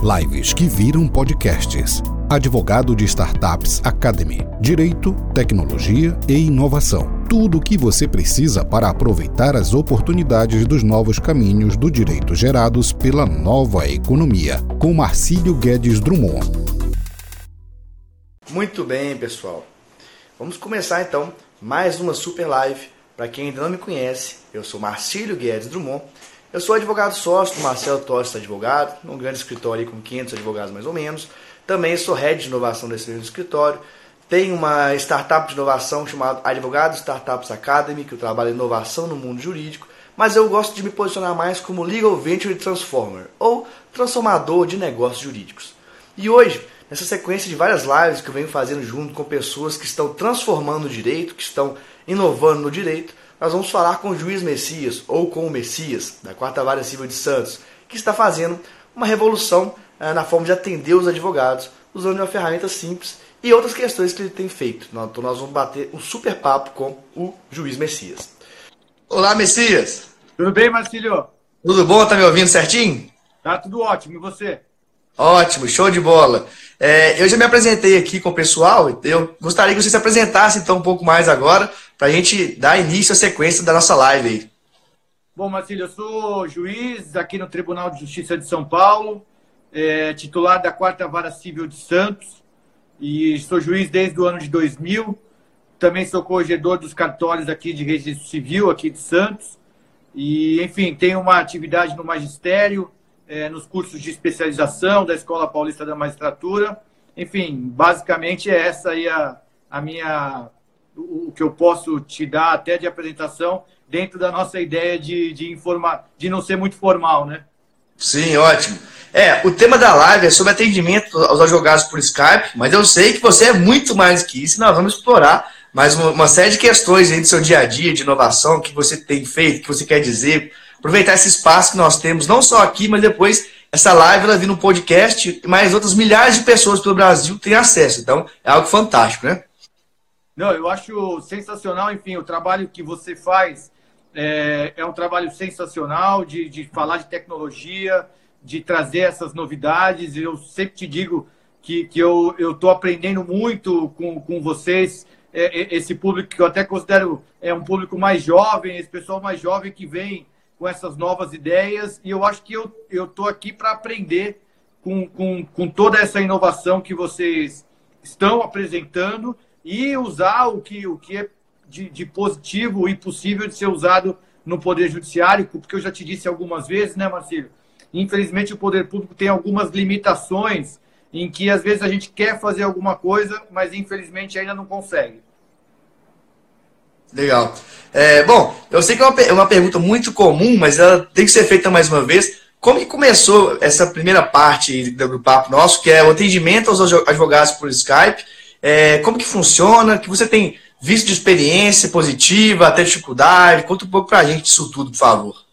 Lives que viram podcasts. Advogado de Startups Academy. Direito, tecnologia e inovação. Tudo o que você precisa para aproveitar as oportunidades dos novos caminhos do direito gerados pela nova economia. Com Marcílio Guedes Drummond. Muito bem, pessoal. Vamos começar então mais uma super live. Para quem ainda não me conhece, eu sou Marcílio Guedes Drummond eu sou advogado sócio do Marcelo Tosta Advogado, num grande escritório com 500 advogados mais ou menos. Também sou head de inovação desse mesmo escritório. Tenho uma startup de inovação chamada Advogados Startups Academy, que em inovação no mundo jurídico, mas eu gosto de me posicionar mais como Legal Venture Transformer, ou transformador de negócios jurídicos. E hoje, nessa sequência de várias lives que eu venho fazendo junto com pessoas que estão transformando o direito, que estão inovando no direito, nós vamos falar com o juiz Messias, ou com o Messias, da Quarta Vara Civil de Santos, que está fazendo uma revolução eh, na forma de atender os advogados, usando uma ferramenta simples e outras questões que ele tem feito. Então nós vamos bater um super papo com o juiz Messias. Olá, Messias! Tudo bem, Marcílio? Tudo bom? Tá me ouvindo certinho? Tá tudo ótimo. E você? Ótimo, show de bola. É, eu já me apresentei aqui com o pessoal, eu gostaria que você se apresentasse então um pouco mais agora, para a gente dar início à sequência da nossa live aí. Bom, Marcílio, eu sou juiz aqui no Tribunal de Justiça de São Paulo, é, titular da Quarta Vara Civil de Santos, e sou juiz desde o ano de 2000. Também sou corregedor dos cartórios aqui de registro civil, aqui de Santos. E, enfim, tenho uma atividade no magistério, é, nos cursos de especialização da Escola Paulista da Magistratura. Enfim, basicamente é essa aí a, a minha o que eu posso te dar até de apresentação dentro da nossa ideia de, de informar, de não ser muito formal, né? Sim, ótimo. É, o tema da live é sobre atendimento aos advogados por Skype, mas eu sei que você é muito mais que isso, nós vamos explorar mais uma, uma série de questões aí do seu dia a dia, de inovação, que você tem feito, que você quer dizer, aproveitar esse espaço que nós temos, não só aqui, mas depois essa live ela vir no podcast, mais outras milhares de pessoas pelo Brasil têm acesso. Então, é algo fantástico, né? Não, eu acho sensacional, enfim, o trabalho que você faz é, é um trabalho sensacional de, de falar de tecnologia, de trazer essas novidades. Eu sempre te digo que, que eu estou aprendendo muito com, com vocês, é, é, esse público que eu até considero é um público mais jovem, esse pessoal mais jovem que vem com essas novas ideias, e eu acho que eu estou aqui para aprender com, com, com toda essa inovação que vocês estão apresentando e usar o que, o que é de, de positivo e possível de ser usado no Poder Judiciário, porque eu já te disse algumas vezes, né, Marcílio? Infelizmente, o poder público tem algumas limitações em que, às vezes, a gente quer fazer alguma coisa, mas, infelizmente, ainda não consegue. Legal. É, bom, eu sei que é uma, é uma pergunta muito comum, mas ela tem que ser feita mais uma vez. Como que começou essa primeira parte do papo nosso, que é o atendimento aos advogados por Skype? É, como que funciona? Que você tem visto de experiência positiva, até dificuldade? Conta um pouco para a gente disso tudo, por favor.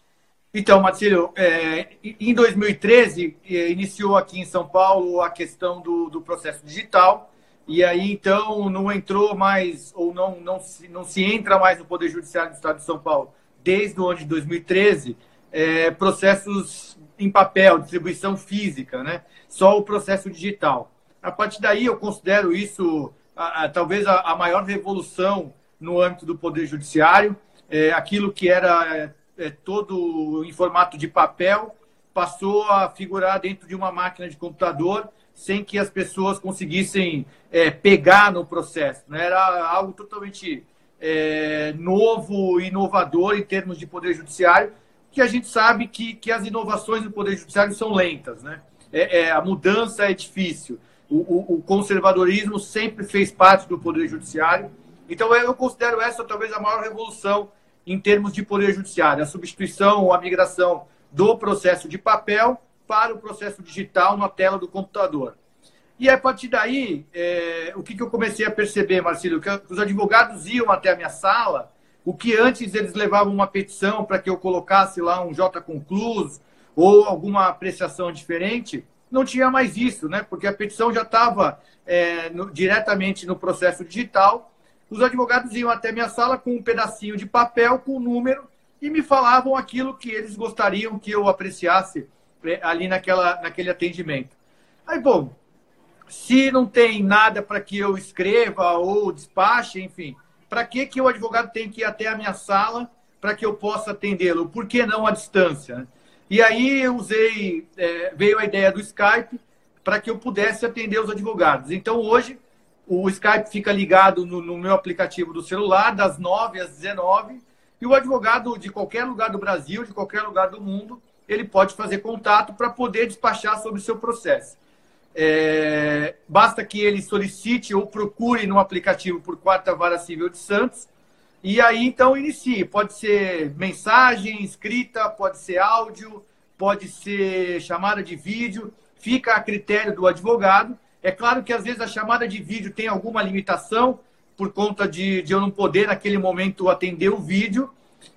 Então, Marcelo, é, em 2013, é, iniciou aqui em São Paulo a questão do, do processo digital. E aí, então, não entrou mais, ou não, não, se, não se entra mais no Poder Judiciário do Estado de São Paulo, desde o ano de 2013, é, processos em papel, distribuição física, né? Só o processo digital. A partir daí, eu considero isso a, a, talvez a, a, maior revolução no âmbito do Poder Judiciário. É, aquilo que era é, é, todo em formato de papel passou a figurar dentro de uma máquina de computador sem que as pessoas conseguissem é, pegar no processo. Né? Era algo totalmente é, novo, inovador em termos de poder judiciário, que a gente sabe que, que as inovações do poder judiciário são lentas. Né? É, é a mudança é difícil. O, o, o, conservadorismo sempre fez parte do poder judiciário. Então, eu considero essa talvez a maior revolução em termos de poder judiciário, a substituição ou a migração do processo de papel para o processo digital na tela do computador. E a partir daí, é, o que, que eu comecei a perceber, Marcelo? Que os advogados iam até a minha sala, o que antes eles levavam uma petição para que eu colocasse lá um J concluso ou alguma apreciação diferente, não tinha mais isso, né? Porque a petição já estava é, diretamente no processo digital. Os advogados iam até minha sala com um pedacinho de papel com o um número e me falavam aquilo que eles gostariam que eu apreciasse ali naquela, naquele atendimento. Aí, bom, se não tem nada para que eu escreva ou despache, enfim, para que, que o advogado tem que ir até a minha sala para que eu possa atendê-lo? Por que não à distância? Né? E aí eu usei, é, veio a ideia do Skype para que eu pudesse atender os advogados. Então hoje o Skype fica ligado no, no, meu aplicativo do celular, das 9 às 19, e o advogado de qualquer lugar do Brasil, de qualquer lugar do mundo, ele pode fazer contato para poder despachar sobre o seu processo. É, basta que ele solicite ou procure no aplicativo por Quarta Vara Civil de Santos, e aí então inicie. Pode ser mensagem escrita, pode ser áudio, pode ser chamada de vídeo, fica a critério do advogado. É claro que às vezes a chamada de vídeo tem alguma limitação, por conta de, de eu não poder naquele momento atender o vídeo,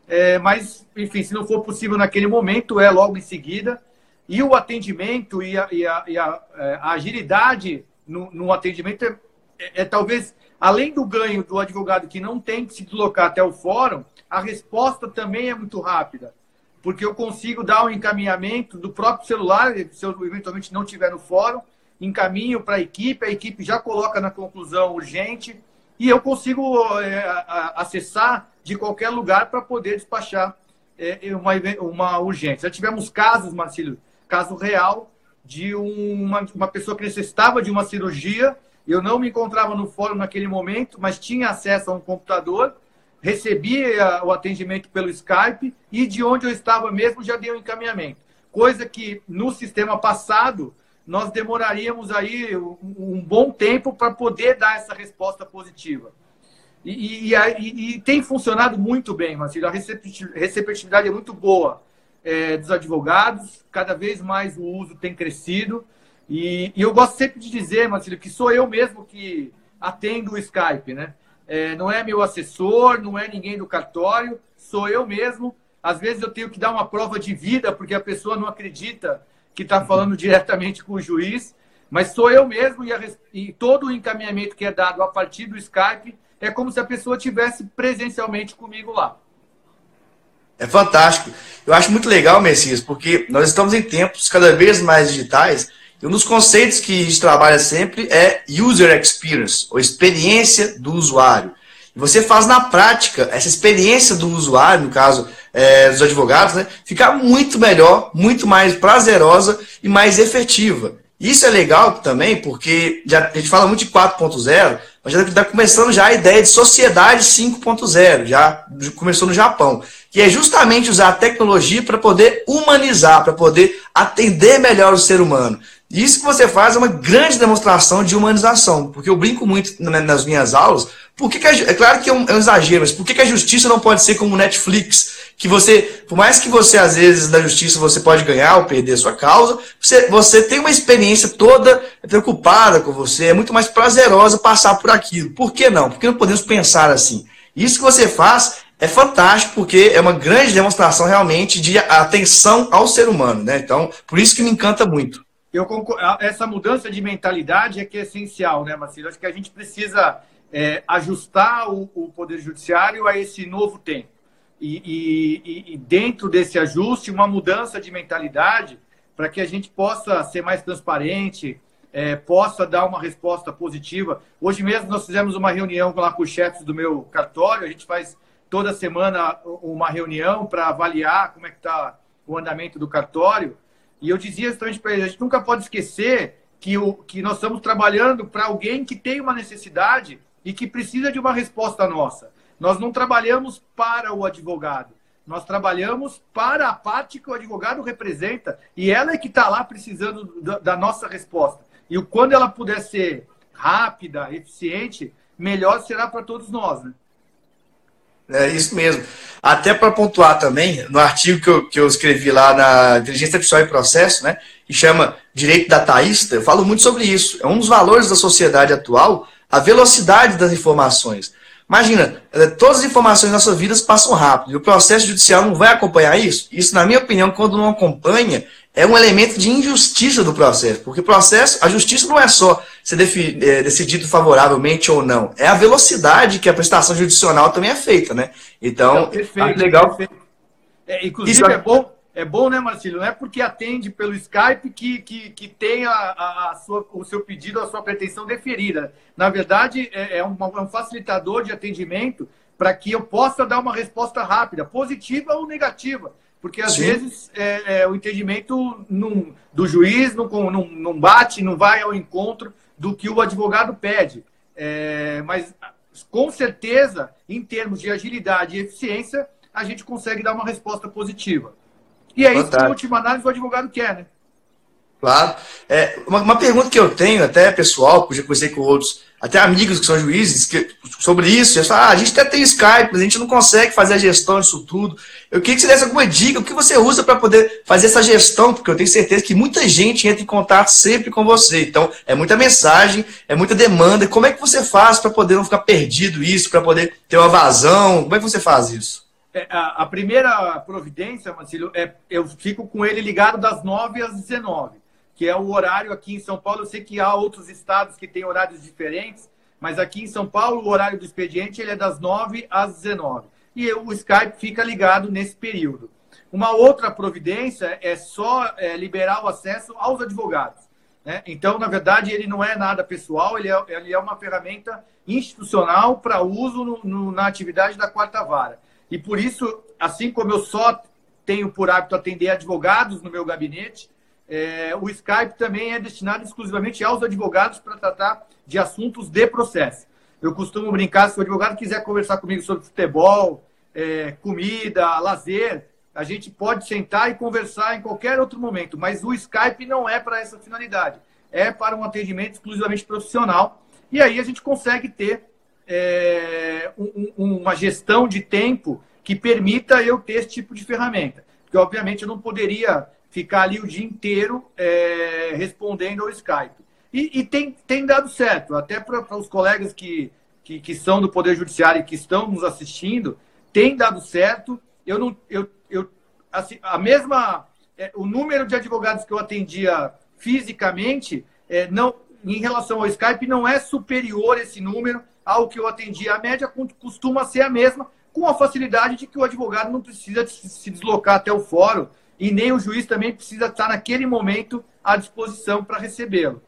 é, mas, enfim, se não for possível naquele momento, é logo em seguida. E o atendimento e a, e a, e a, é, a agilidade no, no atendimento é, é, é, talvez, além do ganho do advogado que não tem que se deslocar até o fórum, a resposta também é muito rápida. Porque eu consigo dar um encaminhamento do próprio celular, se eu eventualmente não estiver no fórum, encaminho para a equipe, a equipe já coloca na conclusão urgente, e eu consigo é, acessar de qualquer lugar para poder despachar é, uma, uma urgência. Já tivemos casos, Marcílio, caso real, de uma, uma pessoa que necessitava de uma cirurgia, eu não me encontrava no fórum naquele momento, mas tinha acesso a um computador, recebia o atendimento pelo Skype e de onde eu estava mesmo já dei o um encaminhamento. Coisa que no sistema passado nós demoraríamos aí um bom tempo para poder dar essa resposta positiva. E, e, e, e, tem funcionado muito bem, Marcelo. A receptividade é muito boa é, dos advogados, cada vez mais o uso tem crescido. E, eu gosto sempre de dizer, Marcelo, que sou eu mesmo que atendo o Skype, né? É, não é meu assessor, não é ninguém do cartório, sou eu mesmo. Às vezes eu tenho que dar uma prova de vida, porque a pessoa não acredita que está falando diretamente com o juiz, mas sou eu mesmo e, a, e, todo o encaminhamento que é dado a partir do Skype é como se a pessoa tivesse presencialmente comigo lá. É fantástico. Eu acho muito legal, Messias, porque nós estamos em tempos cada vez mais digitais e um dos conceitos que a gente trabalha sempre é user experience, ou experiência do usuário. E você faz na prática essa experiência do usuário, no caso, é, dos advogados, né, ficar muito melhor, muito mais prazerosa e mais efetiva. Isso é legal também, porque já, a gente fala muito de 4.0, mas já está começando já a ideia de sociedade 5.0, já começou no Japão, que é justamente usar a tecnologia para poder humanizar, para poder atender melhor o ser humano. Isso que você faz é uma grande demonstração de humanização, porque eu brinco muito nas minhas aulas. Por que, que a, é claro que é um, é um, exagero, mas por que, a justiça não pode ser como Netflix? Que você, por mais que você, às vezes, na justiça você pode ganhar ou perder sua causa, você, você tem uma experiência toda preocupada com você, é muito mais prazerosa passar por aquilo. Por que não? Por que não podemos pensar assim? Isso que você faz é fantástico, porque é uma grande demonstração realmente de atenção ao ser humano. Né? Então, por isso que me encanta muito. Eu concordo, essa mudança de mentalidade é que é essencial, né, Marcelo? Acho que a gente precisa é, ajustar o, o, Poder Judiciário a esse novo tempo. E, e, e, dentro desse ajuste, uma mudança de mentalidade para que a gente possa ser mais transparente, é, possa dar uma resposta positiva. Hoje mesmo nós fizemos uma reunião lá com os chefes do meu cartório, a gente faz toda semana uma reunião para avaliar como é que está o andamento do cartório. E eu dizia justamente para eles, a gente nunca pode esquecer que, o, que nós estamos trabalhando para alguém que tem uma necessidade e que precisa de uma resposta nossa. Nós não trabalhamos para o advogado, nós trabalhamos para a parte que o advogado representa e ela é que está lá precisando da, da nossa resposta. E quando ela puder ser rápida, eficiente, melhor será para todos nós. Né? É isso mesmo. Até para pontuar também, no artigo que eu, que eu escrevi lá na Inteligência Artificial e Processo, né, que chama Direito Dataísta, eu falo muito sobre isso. É um dos valores da sociedade atual, a velocidade das informações. Imagina, é, todas as informações na sua vida passam rápido, e o processo judicial não vai acompanhar isso? Isso, na minha opinião, quando não acompanha, é um elemento de injustiça do processo, porque o processo, a justiça não é só ser é, decidido favoravelmente ou não, é a velocidade que a prestação judicial também é feita, né? Então, é, perfeito, legal. Perfeito. É, inclusive, Isso, é bom, é bom, né, Marcelo? Não é porque atende pelo Skype que, que, que tem a, a, a sua, o seu pedido, a sua pretensão deferida. Na verdade, é, é, um, é um facilitador de atendimento para que eu possa dar uma resposta rápida, positiva ou negativa. Porque às Sim. vezes é, é, o entendimento não, do juiz não, não, não bate, não vai ao encontro do que o advogado pede. É, mas com certeza, em termos de agilidade e eficiência, a gente consegue dar uma resposta positiva. E é isso que, em última análise, o advogado quer, né? Claro. É, uma, uma, pergunta que eu tenho, até pessoal, que eu já conversei com outros, até amigos que são juízes, que, sobre isso, eles falam, ah, a gente até tem Skype, mas a gente não consegue fazer a gestão disso tudo. Eu queria que você desse alguma dica, o que você usa para poder fazer essa gestão, porque eu tenho certeza que muita gente entra em contato sempre com você. Então, é muita mensagem, é muita demanda. Como é que você faz para poder não ficar perdido isso, para poder ter uma vazão? Como é que você faz isso? É, a, a, primeira providência, Marcelo, é eu fico com ele ligado das 9 às 19, que é o horário aqui em São Paulo. Eu sei que há outros estados que têm horários diferentes, mas aqui em São Paulo o horário do expediente ele é das 9 às 19. E o Skype fica ligado nesse período. Uma outra providência é só é, liberar o acesso aos advogados. Né? Então, na verdade, ele não é nada pessoal, ele é, ele é uma ferramenta institucional para uso no, no, na atividade da quarta vara. E por isso, assim como eu só tenho por hábito atender advogados no meu gabinete, é, o Skype também é destinado exclusivamente aos advogados para tratar de assuntos de processo. Eu costumo brincar, se o advogado quiser conversar comigo sobre futebol, é, comida, lazer, a gente pode sentar e conversar em qualquer outro momento, mas o Skype não é para essa finalidade. É para um atendimento exclusivamente profissional. E aí a gente consegue ter é, um, uma gestão de tempo que permita eu ter esse tipo de ferramenta. Porque, obviamente, eu não poderia ficar ali o dia inteiro é, respondendo ao Skype. E, e, tem, tem dado certo, até para os colegas que, que, que, são do Poder Judiciário e que estão nos assistindo, tem dado certo. Eu não, eu, eu, assim, a mesma, é, o número de advogados que eu atendia fisicamente, é, não, em relação ao Skype, não é superior esse número ao que eu atendi. A média costuma ser a mesma, com a facilidade de que o advogado não precisa se deslocar até o fórum e nem o juiz também precisa estar naquele momento à disposição para recebê-lo.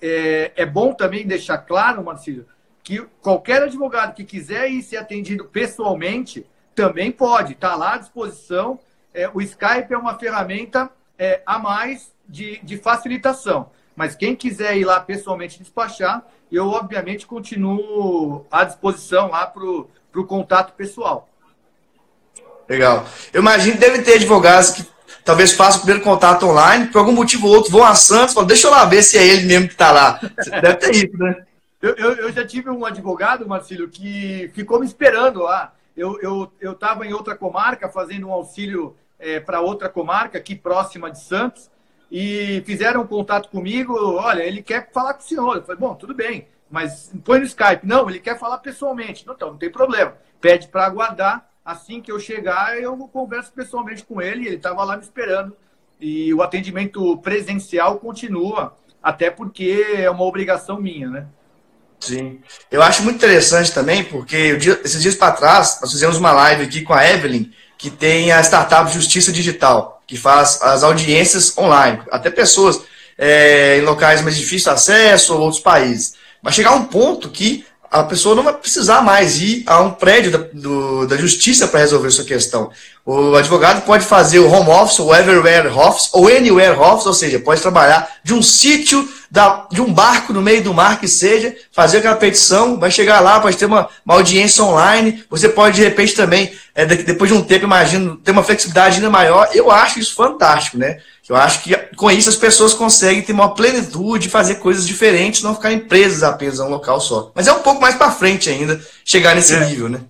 É, é, bom também deixar claro, Marcílio, que qualquer advogado que quiser ir ser atendido pessoalmente também pode, está lá à disposição. É, o Skype é uma ferramenta é, a mais de, de facilitação. Mas quem quiser ir lá pessoalmente despachar, eu obviamente continuo à disposição lá para o contato pessoal. Legal. Eu imagino que deve ter advogados que talvez façam o primeiro contato online, por algum motivo ou outro vão a Santos, falam, deixa eu lá ver se é ele mesmo que está lá. Deve ter isso, né? Eu, eu, eu, já tive um advogado, Marcílio, que ficou me esperando lá. Eu estava eu, eu em outra comarca, fazendo um auxílio é, para outra comarca, aqui próxima de Santos, e fizeram um contato comigo. Olha, ele quer falar com o senhor. Eu falei, bom, tudo bem, mas põe no Skype. Não, ele quer falar pessoalmente. Não, então, não tem problema. Pede para aguardar. Assim que eu chegar, eu converso pessoalmente com ele. Ele estava lá me esperando. E o atendimento presencial continua, até porque é uma obrigação minha, né? Sim. Eu acho muito interessante também, porque esses dias para trás, nós fizemos uma live aqui com a Evelyn, que tem a startup Justiça Digital que faz as audiências online, até pessoas é, em locais mais difíceis de acesso ou outros países. Vai chegar um ponto que a pessoa não vai precisar mais ir a um prédio da, do, da justiça para resolver sua questão. O advogado pode fazer o home office, o everywhere office, ou anywhere office, ou seja, pode trabalhar de um sítio, de um barco no meio do mar que seja, fazer aquela petição, vai chegar lá, pode ter uma, uma audiência online, você pode de repente também, é, depois de um tempo, imagino, ter uma flexibilidade ainda maior. Eu acho isso fantástico, né? Eu acho que com isso as pessoas conseguem ter uma plenitude, fazer coisas diferentes, não ficarem presas apenas a um local só. Mas é um pouco mais para frente ainda chegar nesse é. nível, né?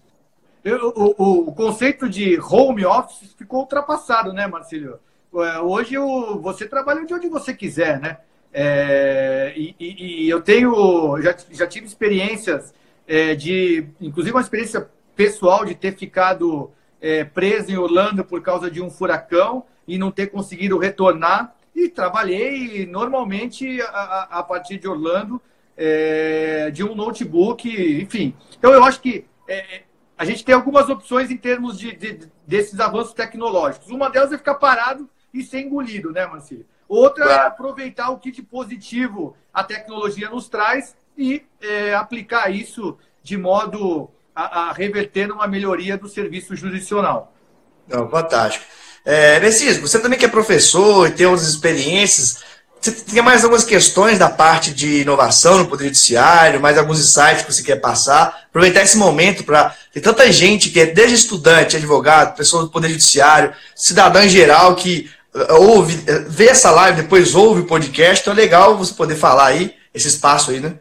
O, o, o, conceito de home office ficou ultrapassado, né, Marcílio? É, hoje o, você trabalha de onde você quiser, né? É, e, e, e, eu tenho, já, já tive experiências é, de, inclusive uma experiência pessoal de ter ficado é, preso em Orlando por causa de um furacão e não ter conseguido retornar. E trabalhei normalmente a, a partir de Orlando, é, de um notebook, enfim. Então eu acho que é, a gente tem algumas opções em termos de, de, desses avanços tecnológicos. Uma delas é ficar parado e ser engolido, né, Marcelo? Outra é aproveitar o que de positivo a tecnologia nos traz e é, aplicar isso de modo a, a, reverter numa melhoria do serviço jurisdicional. Não, fantástico. É, você também que é professor e tem outras experiências, você tem mais algumas questões da parte de inovação no Poder Judiciário, mais alguns insights que você quer passar. Aproveitar esse momento para. Tem tanta gente que é desde estudante, advogado, pessoa do Poder Judiciário, cidadão em geral, que uh, ouve, uh, vê essa live, depois ouve o podcast. Então é legal você poder falar aí, esse espaço aí, né?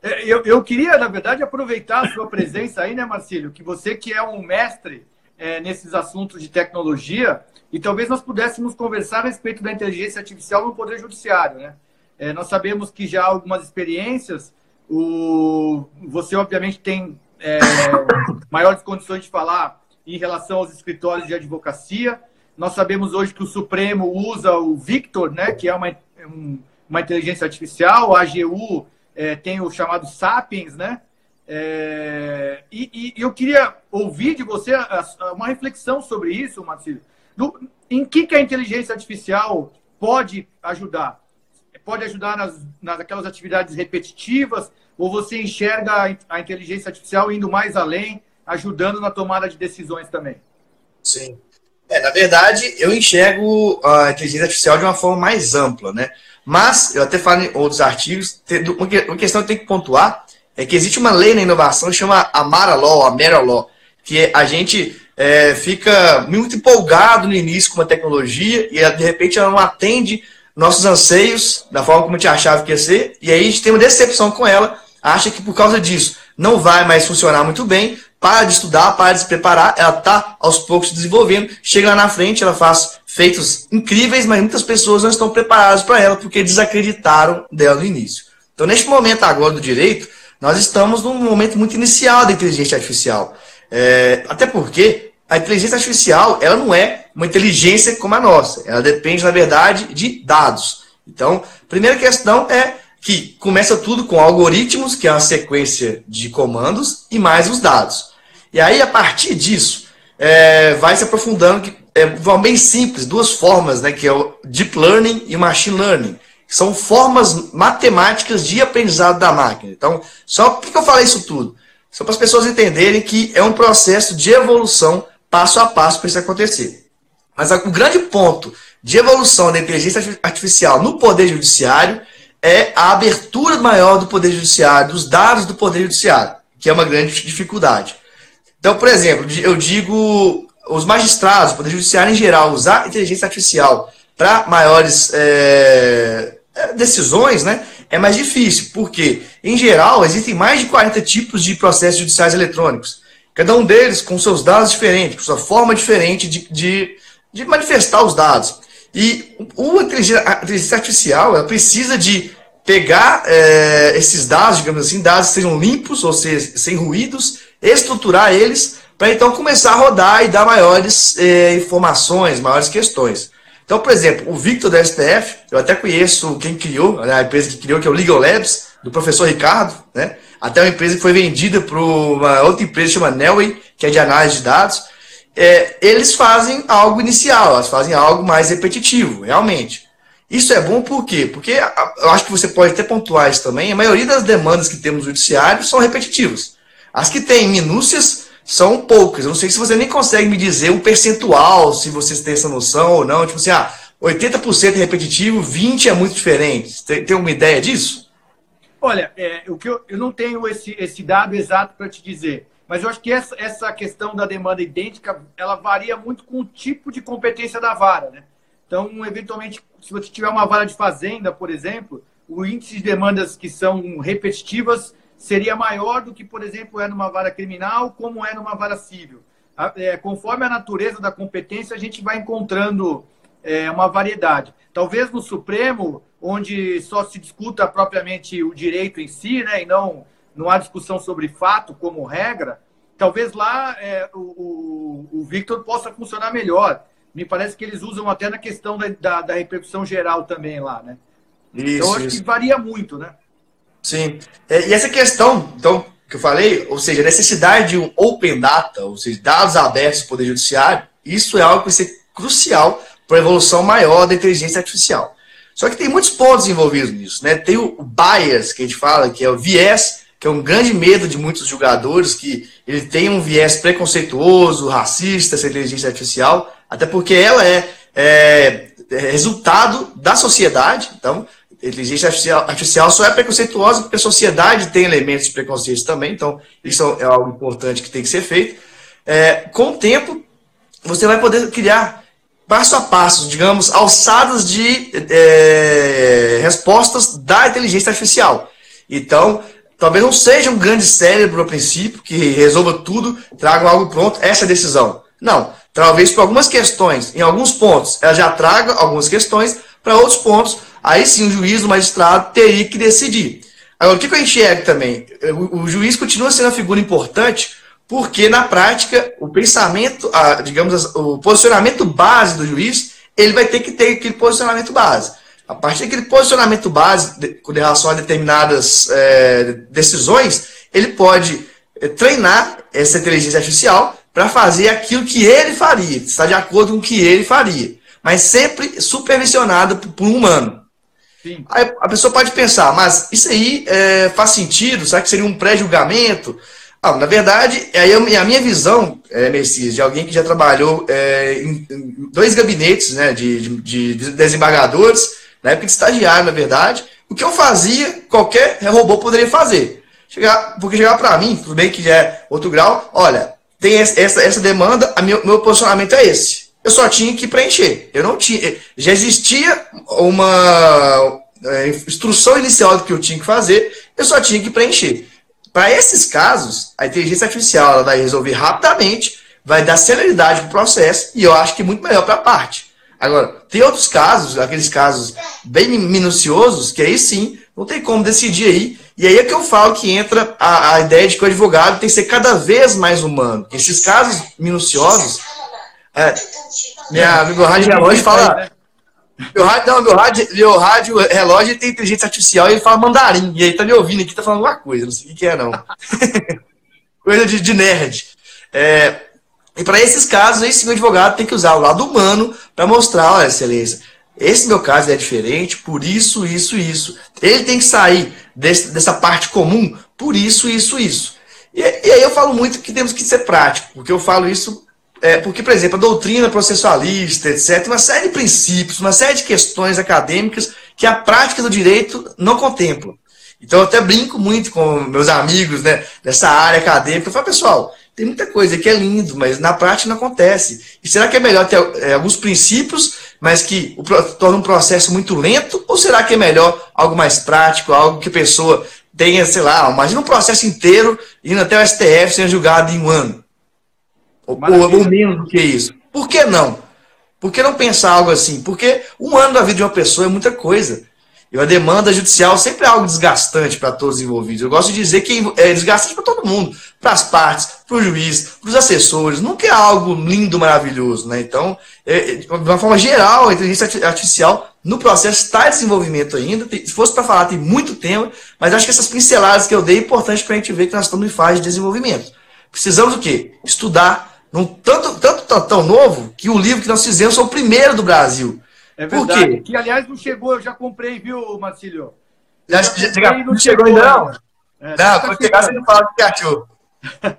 É, eu, eu queria, na verdade, aproveitar a sua presença aí, né, Marcílio? Que você que é um mestre é, nesses assuntos de tecnologia, e talvez nós pudéssemos conversar a respeito da inteligência artificial no Poder Judiciário. Né? É, nós sabemos que já há algumas experiências, o... você obviamente tem é, maiores condições de falar em relação aos escritórios de advocacia. Nós sabemos hoje que o Supremo usa o Victor, né, que é uma, uma inteligência artificial, a AGU é, tem o chamado Sapiens, né? É, e, e, eu queria ouvir de você uma reflexão sobre isso, Marcelo. Do, em que, que a inteligência artificial pode ajudar? Pode ajudar nas, nas aquelas atividades repetitivas? Ou você enxerga a inteligência artificial indo mais além, ajudando na tomada de decisões também? Sim. É, na verdade, eu enxergo a inteligência artificial de uma forma mais ampla, né? Mas, eu até falo em outros artigos, uma questão que tem que pontuar é que existe uma lei na inovação que chama Amara Law, Amara Law, que a gente é, fica muito empolgado no início com uma tecnologia e de repente ela não atende nossos anseios da forma como a gente achava que ia ser, e aí a gente tem uma decepção com ela, acha que por causa disso não vai mais funcionar muito bem, para de estudar, para de se preparar, ela está aos poucos se desenvolvendo, chega lá na frente, ela faz feitos incríveis, mas muitas pessoas não estão preparadas para ela porque desacreditaram dela no início. Então, neste momento agora do direito, nós estamos num momento muito inicial da inteligência artificial. É, até porque a inteligência artificial ela não é uma inteligência como a nossa. Ela depende, na verdade, de dados. Então, primeira questão é que começa tudo com algoritmos, que é uma sequência de comandos, e mais os dados. E aí, a partir disso, é, vai se aprofundando, que é bem simples, duas formas, né, que é o Deep Learning e o Machine Learning. São formas matemáticas de aprendizado da máquina. Então, só por que eu falei isso tudo? Só para as pessoas entenderem que é um processo de evolução passo a passo para isso acontecer. Mas o grande ponto de evolução da inteligência artificial no Poder Judiciário é a abertura maior do Poder Judiciário, dos dados do Poder Judiciário, que é uma grande dificuldade. Então, por exemplo, eu digo os magistrados, o Poder Judiciário em geral, usar inteligência artificial para maiores é, decisões, né, é mais difícil, porque, em geral, existem mais de 40 tipos de processos judiciais eletrônicos. Cada um deles com seus dados diferentes, com sua forma diferente de, de, de manifestar os dados. E a inteligência artificial ela precisa de pegar é, esses dados, digamos assim, dados que sejam limpos, ou seja, sem ruídos, estruturar eles, para então começar a rodar e dar maiores é, informações, maiores questões. Então, por exemplo, o Victor da STF, eu até conheço quem criou, né, a empresa que criou, que é o Legal Labs, do professor Ricardo, né? até uma empresa que foi vendida para uma outra empresa chamada Nelway, que é de análise de dados, é, eles fazem algo inicial, elas fazem algo mais repetitivo, realmente. Isso é bom por quê? Porque eu acho que você pode até pontuar isso também, a maioria das demandas que temos no judiciário são repetitivas. As que têm minúcias são poucas. Eu não sei se você nem consegue me dizer um percentual, se vocês têm essa noção ou não. Tipo assim, ah, 80% é repetitivo, 20% é muito diferente. Tem, tem uma ideia disso? Olha, é, o que eu, eu não tenho esse, esse dado exato para te dizer, mas eu acho que essa, essa questão da demanda idêntica, ela varia muito com o tipo de competência da vara, né? Então, eventualmente, se você tiver uma vara de fazenda, por exemplo, o índice de demandas que são repetitivas seria maior do que, por exemplo, é numa vara criminal, como é numa vara civil. É, conforme a natureza da competência, a gente vai encontrando é, uma variedade. Talvez no Supremo onde só se discuta propriamente o direito em si, né, e não, não há discussão sobre fato como regra, talvez lá é, o, o, o, Victor possa funcionar melhor. Me parece que eles usam até na questão da, da, da repercussão geral também lá, né? Isso, então, acho isso. que varia muito, né? Sim. É, e essa questão, então, que eu falei, ou seja, a necessidade de um open data, ou seja, dados abertos do Poder Judiciário, isso é algo que vai ser crucial para a evolução maior da inteligência artificial. Só que tem muitos pontos envolvidos nisso, né? Tem o bias, que a gente fala, que é o viés, que é um grande medo de muitos jogadores, que ele tem um viés preconceituoso, racista, essa inteligência artificial, até porque ela é, é, é resultado da sociedade, então inteligência artificial, artificial só é preconceituosa porque a sociedade tem elementos de preconceito também, então isso é algo importante que tem que ser feito. É, com o tempo, você vai poder criar passo a passo, digamos, alçadas de é, respostas da inteligência artificial. Então, talvez não seja um grande cérebro a princípio, que resolva tudo, traga algo pronto, essa é a decisão. Não. Talvez por algumas questões, em alguns pontos, ela já traga algumas questões, para outros pontos, aí sim o juiz, o magistrado, teria que decidir. Agora, o que eu enxergo também? O, juiz continua sendo uma figura importante, porque na prática o pensamento, a, digamos, o posicionamento base do juiz, ele vai ter que ter aquele posicionamento base. A partir daquele posicionamento base com relação a determinadas é, decisões, ele pode é, treinar essa inteligência artificial para fazer aquilo que ele faria, está de acordo com o que ele faria, mas sempre supervisionado por um humano. Sim. Aí a pessoa pode pensar, mas isso aí é, faz sentido? Será que seria um pré-julgamento? Ah, na verdade, aí a minha visão, é, Messias, de alguém que já trabalhou é, em, dois gabinetes né, de, de, de, desembargadores, na época de estagiário, na verdade, o que eu fazia, qualquer robô poderia fazer. Chegar, porque chegava para mim, tudo bem que já é outro grau, olha, tem essa, essa demanda, a meu, meu posicionamento é esse. Eu só tinha que preencher. Eu não tinha. Já existia uma é, instrução inicial do que eu tinha que fazer, eu só tinha que preencher. Para esses casos, a inteligência artificial ela vai resolver rapidamente, vai dar celeridade para o processo e eu acho que muito melhor para a parte. Agora, tem outros casos, aqueles casos bem minuciosos, que aí sim, não tem como decidir aí. E aí é que eu falo que entra a, a ideia de que o advogado tem que ser cada vez mais humano. Esses casos minuciosos. É, minha amigo Rádio Relógio fala. Meu rádio, não, meu rádio, meu rádio relógio tem inteligência artificial e ele fala mandarim. E aí tá me ouvindo aqui, tá falando alguma coisa, não sei o que, é, não. coisa de, de nerd. É, e para esses casos, aí sim o advogado tem que usar o lado humano para mostrar, olha, excelência, esse meu caso é diferente, por isso, isso, isso. Ele tem que sair desse, dessa parte comum por isso, isso, isso. E, e, aí eu falo muito que temos que ser prático, porque eu falo isso é, porque, por exemplo, a doutrina processualista, etc., uma série de princípios, uma série de questões acadêmicas que a prática do direito não contempla. Então eu até brinco muito com meus amigos né, dessa área acadêmica. Eu falo, pessoal, tem muita coisa que é lindo, mas na prática não acontece. E será que é melhor ter é, alguns princípios, mas que o, torna um processo muito lento? Ou será que é melhor algo mais prático, algo que a pessoa tenha, sei lá, imagina um processo inteiro indo até o STF sendo julgado em um ano? Ou, ou, menos do que isso. Por que não? Por que não pensar algo assim? Porque um ano da vida de uma pessoa é muita coisa. E a demanda judicial sempre é algo desgastante para todos os envolvidos. Eu gosto de dizer que é desgastante para todo mundo, para as partes, para o juiz, para os assessores. Nunca é algo lindo, maravilhoso. Né? Então, é, é de uma forma geral, a inteligência artificial no processo está em desenvolvimento ainda. Se fosse para falar, tem muito tempo, mas acho que essas pinceladas que eu dei é importante para a gente ver que nós estamos em fase de desenvolvimento. Precisamos o quê? Estudar, num tanto, tanto tão, tão novo que o livro que nós fizemos foi o primeiro do Brasil. É verdade. Por quê? Que, aliás, não chegou, eu já comprei, viu, Marcílio? Já, já, já, não, chegou ainda, não? É, não, quando chegar, você não fala que achou.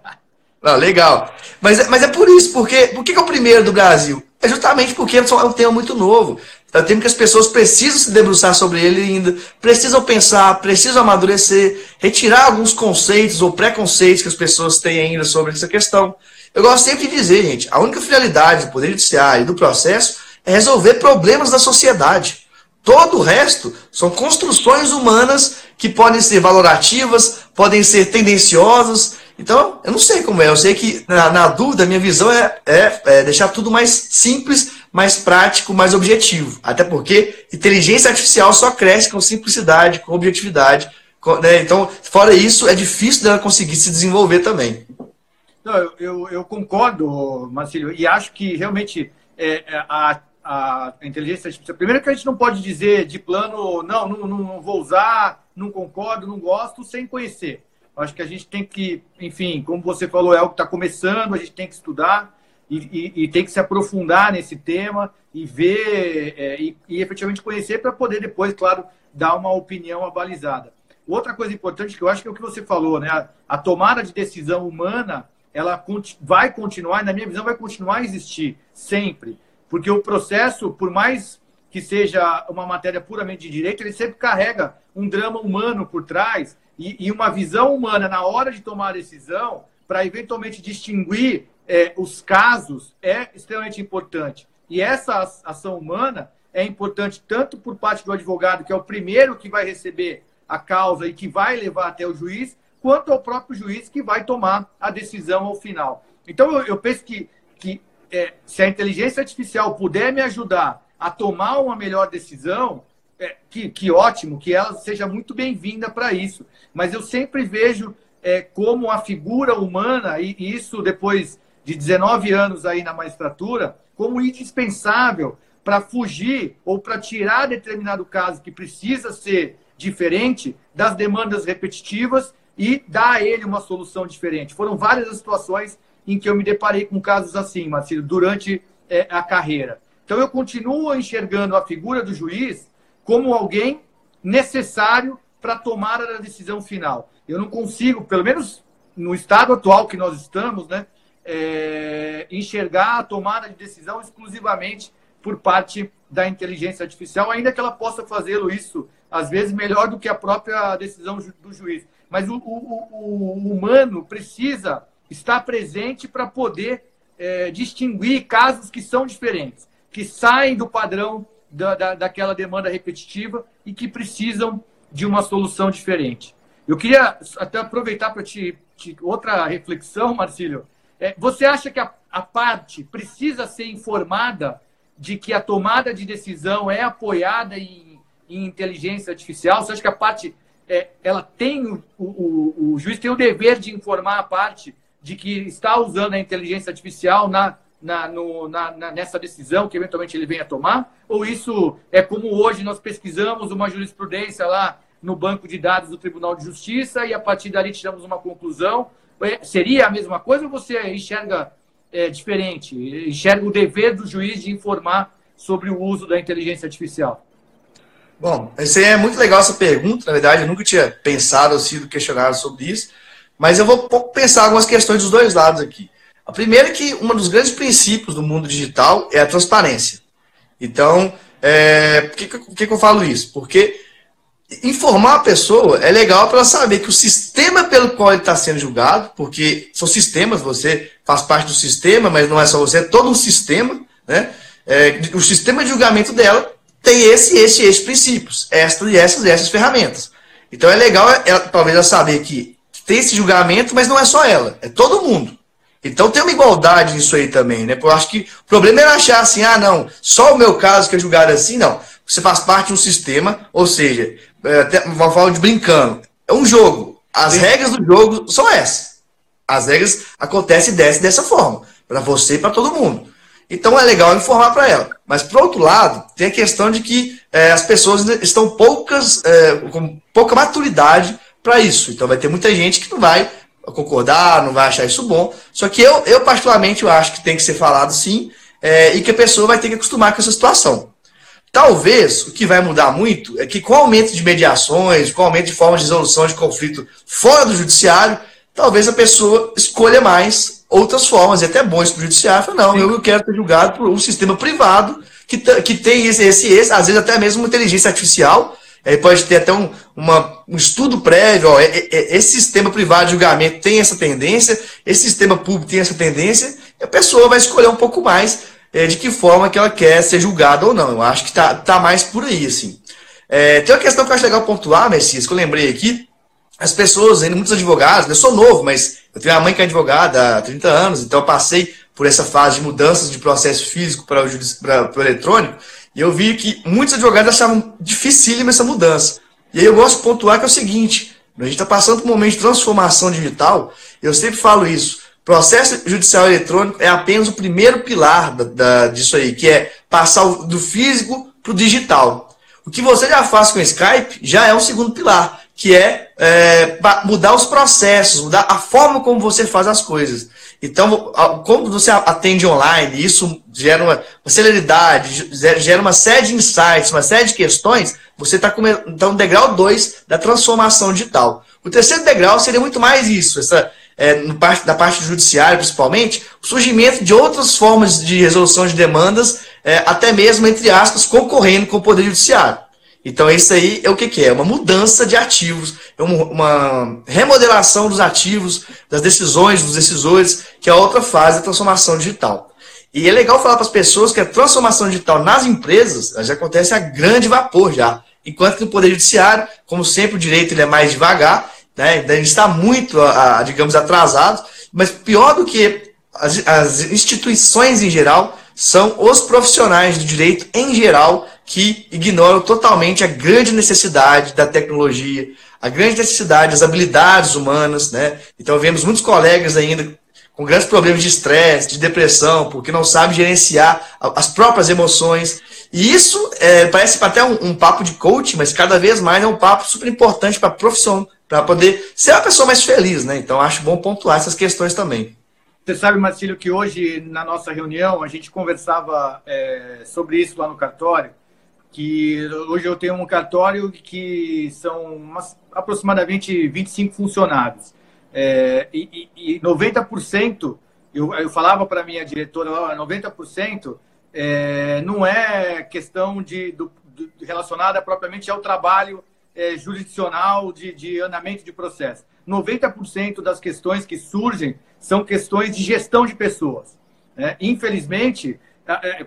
não, legal. Mas, mas é por isso, porque por que é o primeiro do Brasil? É justamente porque é um tema muito novo. É um tema que as pessoas precisam se debruçar sobre ele ainda, precisam pensar, precisam amadurecer, retirar alguns conceitos ou preconceitos que as pessoas têm ainda sobre essa questão. Eu gosto sempre de dizer, gente, a única finalidade do Poder Judiciário e do processo é resolver problemas da sociedade. Todo o resto são construções humanas que podem ser valorativas, podem ser tendenciosas. Então, eu não sei como é. Eu sei que, na, na dúvida, a minha visão é, é, é deixar tudo mais simples, mais prático, mais objetivo. Até porque inteligência artificial só cresce com simplicidade, com objetividade. Né? Então, fora isso, é difícil dela conseguir se desenvolver também. Não, eu, eu, eu concordo, Marcílio, e acho que realmente é, é, a, a inteligência artificial. Primeiro que a gente não pode dizer de plano, não, não, não vou usar, não concordo, não gosto, sem conhecer. Acho que a gente tem que, enfim, como você falou, é algo que está começando, a gente tem que estudar e, e, e, tem que se aprofundar nesse tema e ver é, e, e efetivamente conhecer para poder depois, claro, dar uma opinião abalizada. Outra coisa importante que eu acho que é o que você falou, né? A, a tomada de decisão humana, ela vai continuar, na minha visão, vai continuar a existir sempre. Porque o processo, por mais que seja uma matéria puramente de direito, ele sempre carrega um drama humano por trás e, e uma visão humana na hora de tomar a decisão para eventualmente distinguir é, os casos é extremamente importante. E essa ação humana é importante tanto por parte do advogado, que é o primeiro que vai receber a causa e que vai levar até o juiz, quanto ao próprio juiz que vai tomar a decisão ao final. Então, eu, penso que, que é, se a inteligência artificial puder me ajudar a tomar uma melhor decisão, é, que, que ótimo, que ela seja muito bem-vinda para isso. Mas eu sempre vejo é, como a figura humana, e, e isso depois de 19 anos aí na magistratura, como indispensável para fugir ou para tirar determinado caso que precisa ser diferente das demandas repetitivas e dar a ele uma solução diferente. Foram várias as situações em que eu me deparei com casos assim, Marcelo, durante é, a carreira. Então, eu continuo enxergando a figura do juiz como alguém necessário para tomar a decisão final. Eu não consigo, pelo menos no estado atual que nós estamos, né, é, enxergar a tomada de decisão exclusivamente por parte da inteligência artificial, ainda que ela possa fazê-lo isso, às vezes, melhor do que a própria decisão do juiz. Mas o, o, o humano precisa estar presente para poder é, distinguir casos que são diferentes que saem do padrão da, da, daquela demanda repetitiva e que precisam de uma solução diferente. Eu queria até aproveitar para te, te, outra reflexão, Marcílio. É, você acha que a, a parte precisa ser informada de que a tomada de decisão é apoiada em, em inteligência artificial? Você acha que a parte é, ela tem o, o, o, juiz tem o dever de informar a parte de que está usando a inteligência artificial na na, no, na, na, nessa decisão que eventualmente ele venha tomar? Ou isso é como hoje nós pesquisamos uma jurisprudência lá no banco de dados do Tribunal de Justiça e a partir dali tiramos uma conclusão? É, seria a mesma coisa ou você enxerga é, diferente? Enxerga o dever do juiz de informar sobre o uso da inteligência artificial? Bom, isso é muito legal essa pergunta, na verdade, eu nunca tinha pensado ou sido questionado sobre isso, mas eu vou pensar algumas questões dos dois lados aqui. A primeira é que um dos grandes princípios do mundo digital é a transparência. Então, é, por que, que, que eu falo isso? Porque informar a pessoa é legal para ela saber que o sistema pelo qual ele está sendo julgado, porque são sistemas, você faz parte do sistema, mas não é só você, é todo um sistema, né? É, o sistema de julgamento dela tem esse, esse, esses princípios, estas e essas e essas ferramentas. Então é legal, ela, talvez ela saber que tem esse julgamento, mas não é só ela, é todo mundo. Então tem uma igualdade nisso aí também, né? Eu acho que o problema é achar assim, ah, não, só o meu caso que é julgado assim, não. Você faz parte de um sistema, ou seja, é, até uma forma de brincando. É um jogo. As Sim. regras do jogo são essas. As regras acontecem dessa, dessa forma, para você e para todo mundo. Então é legal informar para ela. Mas, por outro lado, tem a questão de que é, as pessoas estão poucas, é, com pouca maturidade para isso. Então vai ter muita gente que não vai concordar, não vai achar isso bom. Só que eu, eu particularmente, eu acho que tem que ser falado sim, é, e que a pessoa vai ter que acostumar com essa situação. Talvez o que vai mudar muito é que com o aumento de mediações, com o aumento de formas de resolução de conflito fora do judiciário, talvez a pessoa escolha mais outras formas. E até bom isso para o judiciário. Fala, não, eu quero ser julgado por um sistema privado que, que tem esse, esse, esse, às vezes até mesmo inteligência artificial Aí pode ter até um, uma, um estudo prévio, ó, esse sistema privado de julgamento tem essa tendência, esse sistema público tem essa tendência, e a pessoa vai escolher um pouco mais é, de que forma que ela quer ser julgada ou não. Eu acho que tá, tá mais por aí, assim. É, tem uma questão que eu acho legal pontuar, Messias, que eu lembrei aqui. As pessoas, muitos advogados, eu sou novo, mas eu tenho uma mãe que é advogada há 30 anos, então eu passei por essa fase de mudanças de processo físico para o, o eletrônico. E eu vi que muitos advogados achavam dificílima essa mudança. E aí eu gosto de pontuar que é o seguinte: a gente está passando por um momento de transformação digital, eu sempre falo isso. Processo judicial eletrônico é apenas o primeiro pilar da, da, disso aí, que é passar do físico para o digital. O que você já faz com o Skype já é um segundo pilar, que é, é mudar os processos, mudar a forma como você faz as coisas. Então, como você atende online, isso gera uma, celeridade, gera uma série de insights, uma série de questões, você está então, no degrau 2 da transformação digital. O terceiro degrau seria muito mais isso, essa, é, parte, da parte judiciária principalmente, o surgimento de outras formas de resolução de demandas, é, até mesmo, entre aspas, concorrendo com o Poder Judiciário. Então, isso aí é o que, que é? Uma mudança de ativos, é uma, remodelação dos ativos, das decisões dos decisores, que é a outra fase da transformação digital. E é legal falar para as pessoas que a transformação digital nas empresas já acontece a grande vapor já. Enquanto que no Poder Judiciário, como sempre, o direito ele é mais devagar, né? gente está muito, a, a, digamos, atrasado, mas pior do que as, as instituições em geral, são os profissionais do direito em geral que ignoram totalmente a grande necessidade da tecnologia, a grande necessidade das habilidades humanas, né? Então vemos muitos colegas ainda com grandes problemas de estresse, de depressão, porque não sabem gerenciar as próprias emoções. E isso é, parece até um, um, papo de coach, mas cada vez mais é um papo super importante para a profissão, para poder ser uma pessoa mais feliz, né? Então acho bom pontuar essas questões também. Você sabe, Marcílio, que hoje, na nossa reunião, a gente conversava é, sobre isso lá no cartório, que hoje eu tenho um cartório que são umas, aproximadamente 25 funcionários. É, e, e 90%, eu, eu falava para minha diretora, 90% é, não é questão de, do, relacionada propriamente ao trabalho é, jurisdicional de, de andamento de processo. 90% das questões que surgem são questões de gestão de pessoas. Né? Infelizmente,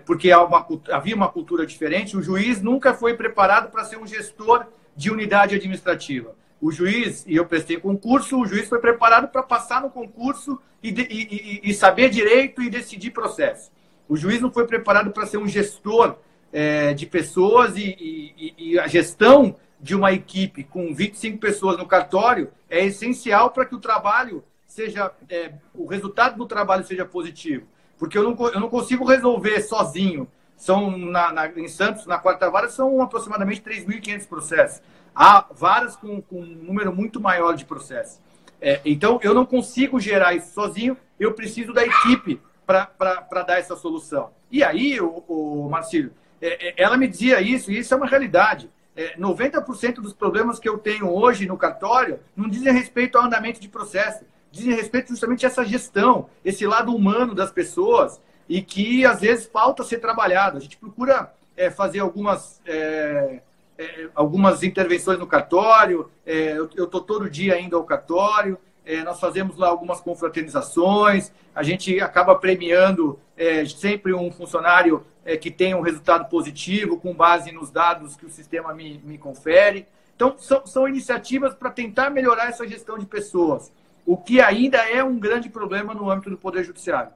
porque uma, havia uma cultura diferente, o juiz nunca foi preparado para ser um gestor de unidade administrativa. O juiz, e eu prestei concurso, o juiz foi preparado para passar no concurso e, e, e, saber direito e decidir processo. O juiz não foi preparado para ser um gestor é, de pessoas e, e a gestão de uma equipe com 25 pessoas no cartório é essencial para que o trabalho seja, é, o resultado do trabalho seja positivo. Porque eu não, eu não consigo resolver sozinho. São, na, na, em Santos, na quarta vara, são aproximadamente 3.500 processos. Há varas com, com, um número muito maior de processos. É, então, eu não consigo gerar isso sozinho, eu preciso da equipe para dar essa solução. E aí, o, o Marcílio, é, é, ela me dizia isso, e isso é uma realidade é, 90% dos problemas que eu tenho hoje no cartório não dizem respeito ao andamento de processo, dizem respeito justamente a essa gestão, esse lado humano das pessoas e que às vezes falta ser trabalhado. A gente procura é, fazer algumas, é, é, algumas intervenções no cartório, é, eu estou todo dia indo ao cartório, é, nós fazemos lá algumas confraternizações, a gente acaba premiando é, sempre um funcionário que tenha um resultado positivo com base nos dados que o sistema me, me confere. Então, são, são iniciativas para tentar melhorar essa gestão de pessoas, o que ainda é um grande problema no âmbito do Poder Judiciário.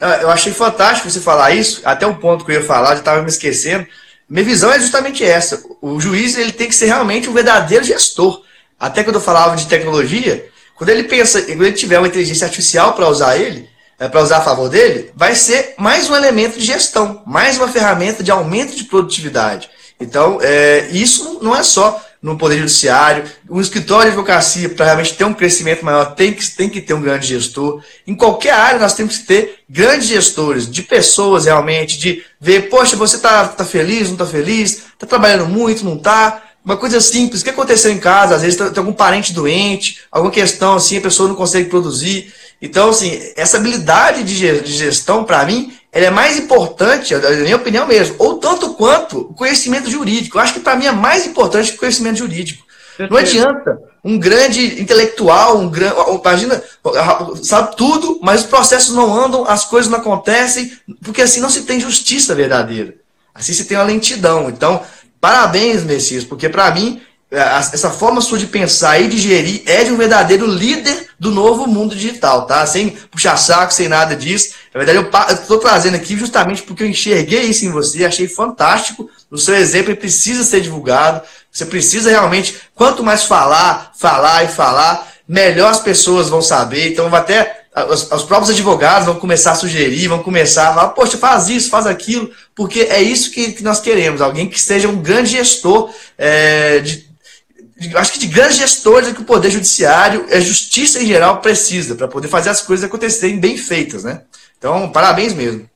Ah, eu achei fantástico você falar isso, até um ponto que eu ia falar, já estava me esquecendo. Minha visão é justamente essa. O juiz ele tem que ser realmente um verdadeiro gestor. Até quando eu falava de tecnologia, quando ele pensa, quando ele tiver uma inteligência artificial para usar ele, é, para usar a favor dele, vai ser mais um elemento de gestão, mais uma ferramenta de aumento de produtividade. Então, é, isso não é só no Poder Judiciário. O escritório de advocacia, para realmente ter um crescimento maior, tem que, tem que ter um grande gestor. Em qualquer área, nós temos que ter grandes gestores, de pessoas realmente, de ver, poxa, você está tá feliz, não está feliz, está trabalhando muito, não está. Uma coisa simples, o que aconteceu em casa? Às vezes tem algum parente doente, alguma questão assim, a pessoa não consegue produzir. Então, assim, essa habilidade de gestão, para mim, ela é mais importante, na minha opinião mesmo, ou tanto quanto o conhecimento jurídico. Eu acho que para mim é mais importante que o conhecimento jurídico. Não adianta um grande intelectual, um grande. Imagina, sabe tudo, mas os processos não andam, as coisas não acontecem, porque assim não se tem justiça verdadeira. Assim se tem uma lentidão. Então, parabéns, Messias, porque para mim é, essa forma sua de pensar e de gerir é de um verdadeiro líder do novo mundo digital, tá? Sem puxar saco, sem nada disso. Na verdade, eu estou trazendo aqui justamente porque eu enxerguei isso em você, achei fantástico. O seu exemplo precisa ser divulgado. Você precisa realmente, quanto mais falar, falar e falar, melhor as pessoas vão saber. Então, até os, os, próprios advogados vão começar a sugerir, vão começar a falar, poxa, faz isso, faz aquilo, porque é isso que, que nós queremos, alguém que seja um grande gestor é, de acho que de grandes gestores que o Poder Judiciário, a justiça em geral, precisa para poder fazer as coisas acontecerem bem feitas, né? Então, parabéns mesmo.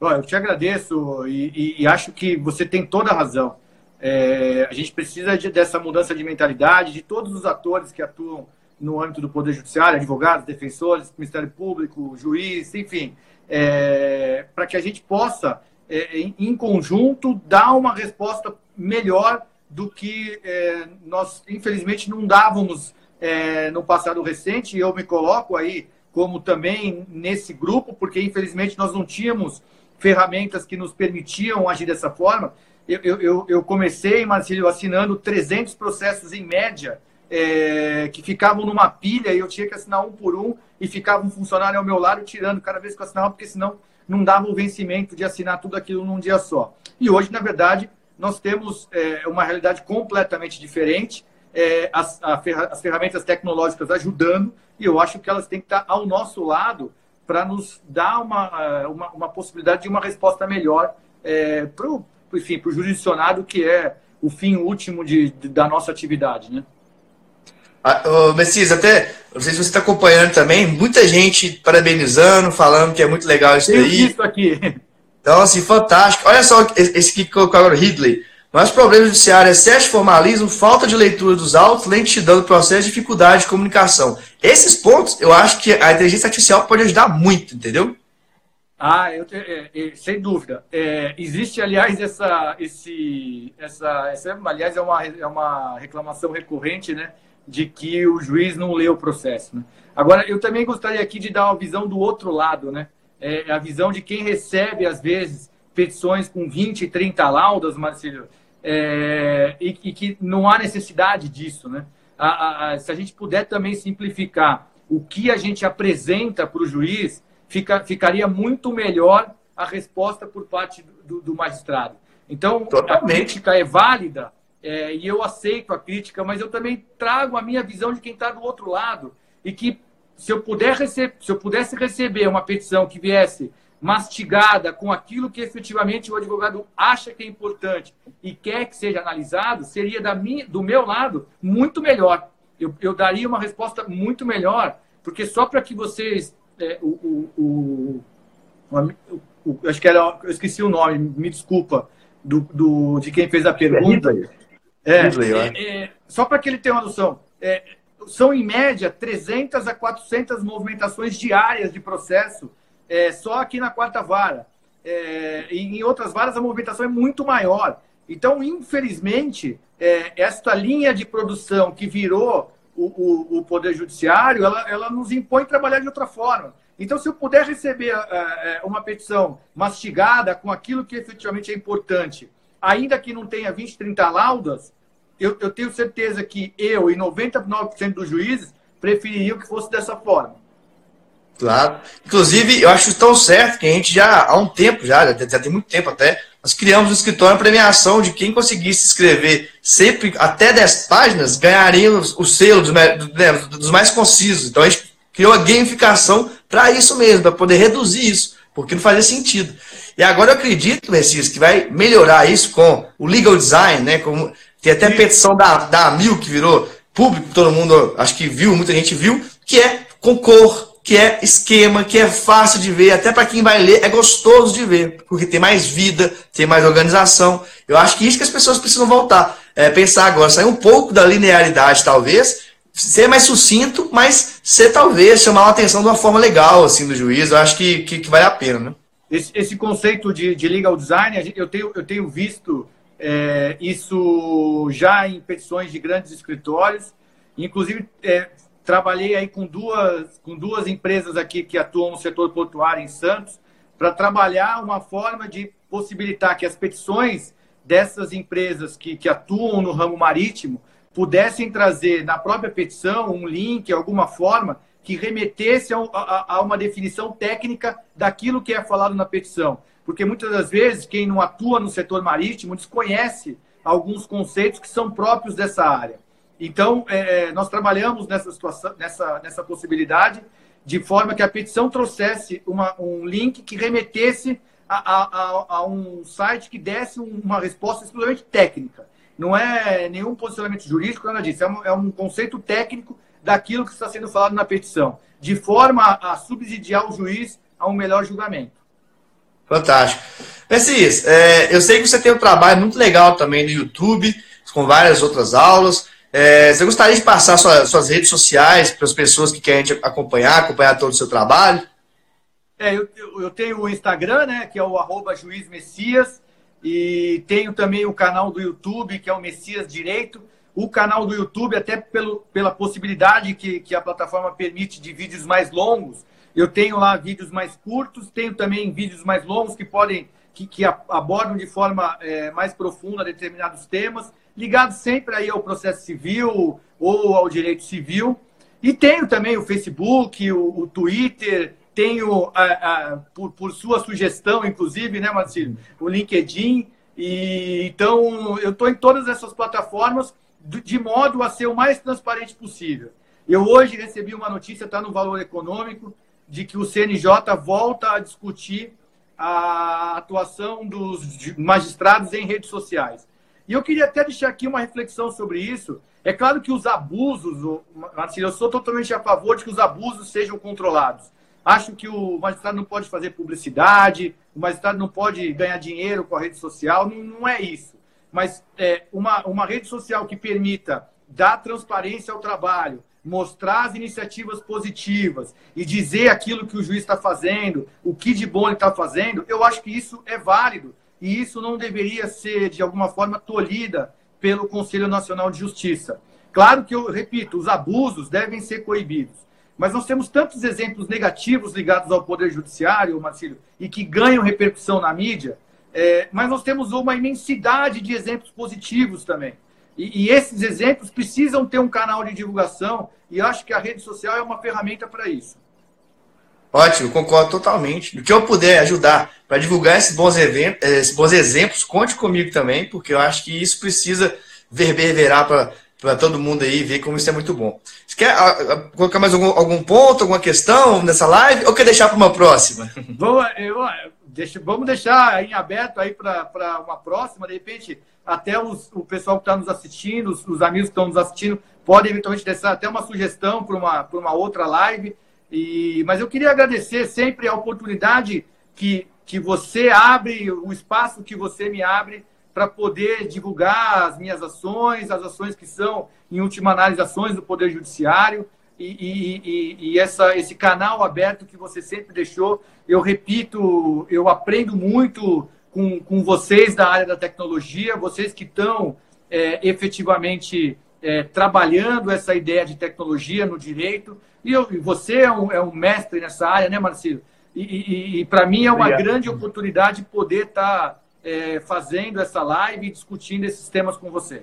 Eu te agradeço e, e, e acho que você tem toda a razão. É, a gente precisa de, dessa mudança de mentalidade de todos os atores que atuam no âmbito do Poder Judiciário, advogados, defensores, Ministério Público, juiz, enfim, é, para que a gente possa, é, em, em, conjunto, dar uma resposta melhor do que é, nós, infelizmente, não dávamos é, no passado recente. Eu me coloco aí como também nesse grupo, porque, infelizmente, nós não tínhamos ferramentas que nos permitiam agir dessa forma. Eu, eu, eu comecei, Marcílio, assinando 300 processos em média é, que ficavam numa pilha e eu tinha que assinar um por um e ficava um funcionário ao meu lado tirando cada vez que eu assinava, porque senão não dava o vencimento de assinar tudo aquilo num dia só. E hoje, na verdade, nós temos é, uma realidade completamente diferente, é, as, as, ferramentas tecnológicas ajudando, e eu acho que elas têm que estar ao nosso lado para nos dar uma, uma, uma, possibilidade de uma resposta melhor é, para o jurisdicionado, que é o fim último de, de da nossa atividade. Né? Ah, Messias, até, não sei se você está acompanhando também, muita gente parabenizando, falando que é muito legal isso Tenho daí. isso aqui. Então, assim, fantástico. Olha só esse que colocou agora, Ridley. Mas problemas judiciários, excesso de formalismo, falta de leitura dos autos, lentidão do processo, dificuldade de comunicação. Esses pontos, eu acho que a inteligência artificial pode ajudar muito, entendeu? Ah, eu, é, é, sem dúvida. É, existe, aliás, essa, esse, essa, essa, aliás, é uma, é uma reclamação recorrente, né? de que o juiz não lê o processo. Né? Agora, eu também gostaria aqui de dar uma visão do outro lado, né? É a visão de quem recebe, às vezes, petições com 20, 30 laudas, Marcelo, é, e, e, que não há necessidade disso, né? A, a, a, se a gente puder também simplificar o que a gente apresenta para o juiz, fica, ficaria muito melhor a resposta por parte do, do magistrado. Então, Totalmente. a crítica é válida, é, e eu aceito a crítica, mas eu também trago a minha visão de quem está do outro lado e que se eu puder receber, se eu pudesse receber uma petição que viesse mastigada com aquilo que efetivamente o advogado acha que é importante e quer que seja analisado, seria da minha, do meu lado muito melhor. Eu, eu daria uma resposta muito melhor, porque só para que vocês é, o, o, o, o, acho que era, eu esqueci o nome, me desculpa, do, do de quem fez a pergunta. É, é, é, só para que ele tenha uma noção, é, são em média 300 a 400 movimentações diárias de processo é, só aqui na quarta vara. É, em outras varas a movimentação é muito maior. Então, infelizmente, esta linha de produção que virou o, o, o Poder Judiciário, ela, ela nos impõe trabalhar de outra forma. Então, se eu puder receber uma petição mastigada com aquilo que efetivamente é importante, ainda que não tenha 20, 30 laudas, eu, eu tenho certeza que eu e 99% dos juízes prefeririam que fosse dessa forma. Claro. Inclusive, eu acho tão certo que a gente já, há um tempo, já, já tem muito tempo até, nós criamos um escritório de premiação de quem conseguisse escrever sempre até 10 páginas, ganharia o selo dos, né, dos mais concisos. Então a gente criou a gamificação para isso mesmo, para poder reduzir isso, porque não fazia sentido. E agora eu acredito, Messias, que vai melhorar isso com o legal design, né? Com, tem até a petição da, da Amil que virou público, todo mundo acho que viu, muita gente viu, que é com cor, que é esquema, que é fácil de ver, até para quem vai ler é gostoso de ver, porque tem mais vida, tem mais organização. Eu acho que isso que as pessoas precisam voltar, é, pensar agora, sair um pouco da linearidade, talvez, ser mais sucinto, mas ser talvez chamar a atenção de uma forma legal assim do juiz. Eu acho que, que, que vale a pena, né? Esse, esse conceito de, de legal design, eu tenho, eu tenho visto é, isso já em petições de grandes escritórios. Inclusive, é, trabalhei aí com duas, com duas empresas aqui que atuam no setor portuário em Santos, para trabalhar uma forma de possibilitar que as petições dessas empresas que, que atuam no ramo marítimo pudessem trazer na própria petição um link, alguma forma, que remetesse a, a, a uma definição técnica daquilo que é falado na petição porque muitas das vezes quem não atua no setor marítimo desconhece alguns conceitos que são próprios dessa área. Então, é, é, nós trabalhamos nessa situação, nessa, nessa possibilidade, de forma que a petição trouxesse uma, um link que remetesse a, a, a, um site que desse uma resposta exclusivamente técnica. não é nenhum posicionamento jurídico, nada disso. É um, é um conceito técnico daquilo que está sendo falado na petição, de forma a subsidiar o juiz a um melhor julgamento. Fantástico. Messias, é, eu sei que você tem um trabalho muito legal também no YouTube, com várias outras aulas. É, você gostaria de passar sua, suas redes sociais para as pessoas que querem acompanhar, acompanhar todo o seu trabalho? É, eu, eu tenho o Instagram, né, que é o arroba Juiz Messias, e tenho também o canal do YouTube, que é o Messias Direito. O canal do YouTube, até pelo, pela possibilidade que, que a plataforma permite de vídeos mais longos, eu tenho lá vídeos mais curtos, tenho também vídeos mais longos que podem que, que abordam de forma é, mais profunda determinados temas, ligados sempre aí ao processo civil ou ao direito civil. E tenho também o Facebook, o, o Twitter, tenho, a, a, por, por, sua sugestão, inclusive, né, Marcelo, o LinkedIn. E, então, eu estou em todas essas plataformas de modo a ser o mais transparente possível. Eu hoje recebi uma notícia, está no Valor Econômico, de que o CNJ volta a discutir a atuação dos magistrados em redes sociais. E eu queria até deixar aqui uma reflexão sobre isso. É claro que os abusos, Marcelo, eu sou totalmente a favor de que os abusos sejam controlados. Acho que o magistrado não pode fazer publicidade, o magistrado não pode ganhar dinheiro com a rede social, não, não é isso. Mas é, uma, uma rede social que permita dar transparência ao trabalho, mostrar as iniciativas positivas e dizer aquilo que o juiz está fazendo, o que de bom ele está fazendo, eu acho que isso é válido. E isso não deveria ser, de alguma forma, tolhida pelo Conselho Nacional de Justiça. Claro que, eu repito, os abusos devem ser coibidos. Mas nós temos tantos exemplos negativos ligados ao Poder Judiciário, Marcílio, e que ganham repercussão na mídia, é, mas nós temos uma imensidade de exemplos positivos também. E, e, esses exemplos precisam ter um canal de divulgação e acho que a rede social é uma ferramenta para isso. Ótimo, concordo totalmente. Do que eu puder ajudar para divulgar esses bons, eventos, esses bons exemplos, conte comigo também, porque eu acho que isso precisa reverberar para todo mundo aí ver como isso é muito bom. Você quer a, a, colocar mais algum, algum ponto, alguma questão nessa live ou quer deixar para uma próxima? Bom, eu, deixa, vamos deixar em aberto aí para uma próxima, de repente até os, o pessoal que está nos assistindo, os, os, amigos que estão nos assistindo, podem eventualmente deixar até uma sugestão para uma, uma outra live. E, mas eu queria agradecer sempre a oportunidade que, que você abre, o espaço que você me abre para poder divulgar as minhas ações, as ações que são, em última análise, ações do Poder Judiciário. E, e, e, e, essa, esse canal aberto que você sempre deixou. Eu repito, eu aprendo muito com, com vocês da área da tecnologia, vocês que estão é, efetivamente é, trabalhando essa ideia de tecnologia no direito. E, eu, e você é um, é um, mestre nessa área, né, Marcelo? E, e, e para mim é uma Obrigado. grande oportunidade poder estar tá, é, fazendo essa live e discutindo esses temas com você.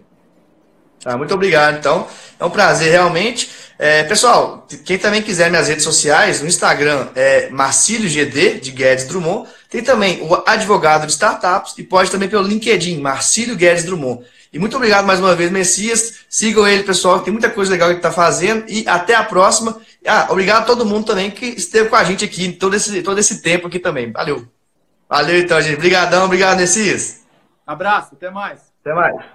Ah, muito obrigado, então. É um prazer, realmente. É, pessoal, quem também quiser minhas redes sociais, no Instagram é Marcílio GD, de Guedes Drummond. Tem também o advogado de startups e pode também pelo LinkedIn, Marcílio Guedes Drummond. E muito obrigado mais uma vez, Messias. Sigam ele, pessoal, tem muita coisa legal que ele está fazendo. E até a próxima. Ah, obrigado a todo mundo também que esteve com a gente aqui todo esse, todo esse tempo aqui também. Valeu. Valeu então, gente. Obrigadão, obrigado, Messias. Abraço, até mais. Até mais.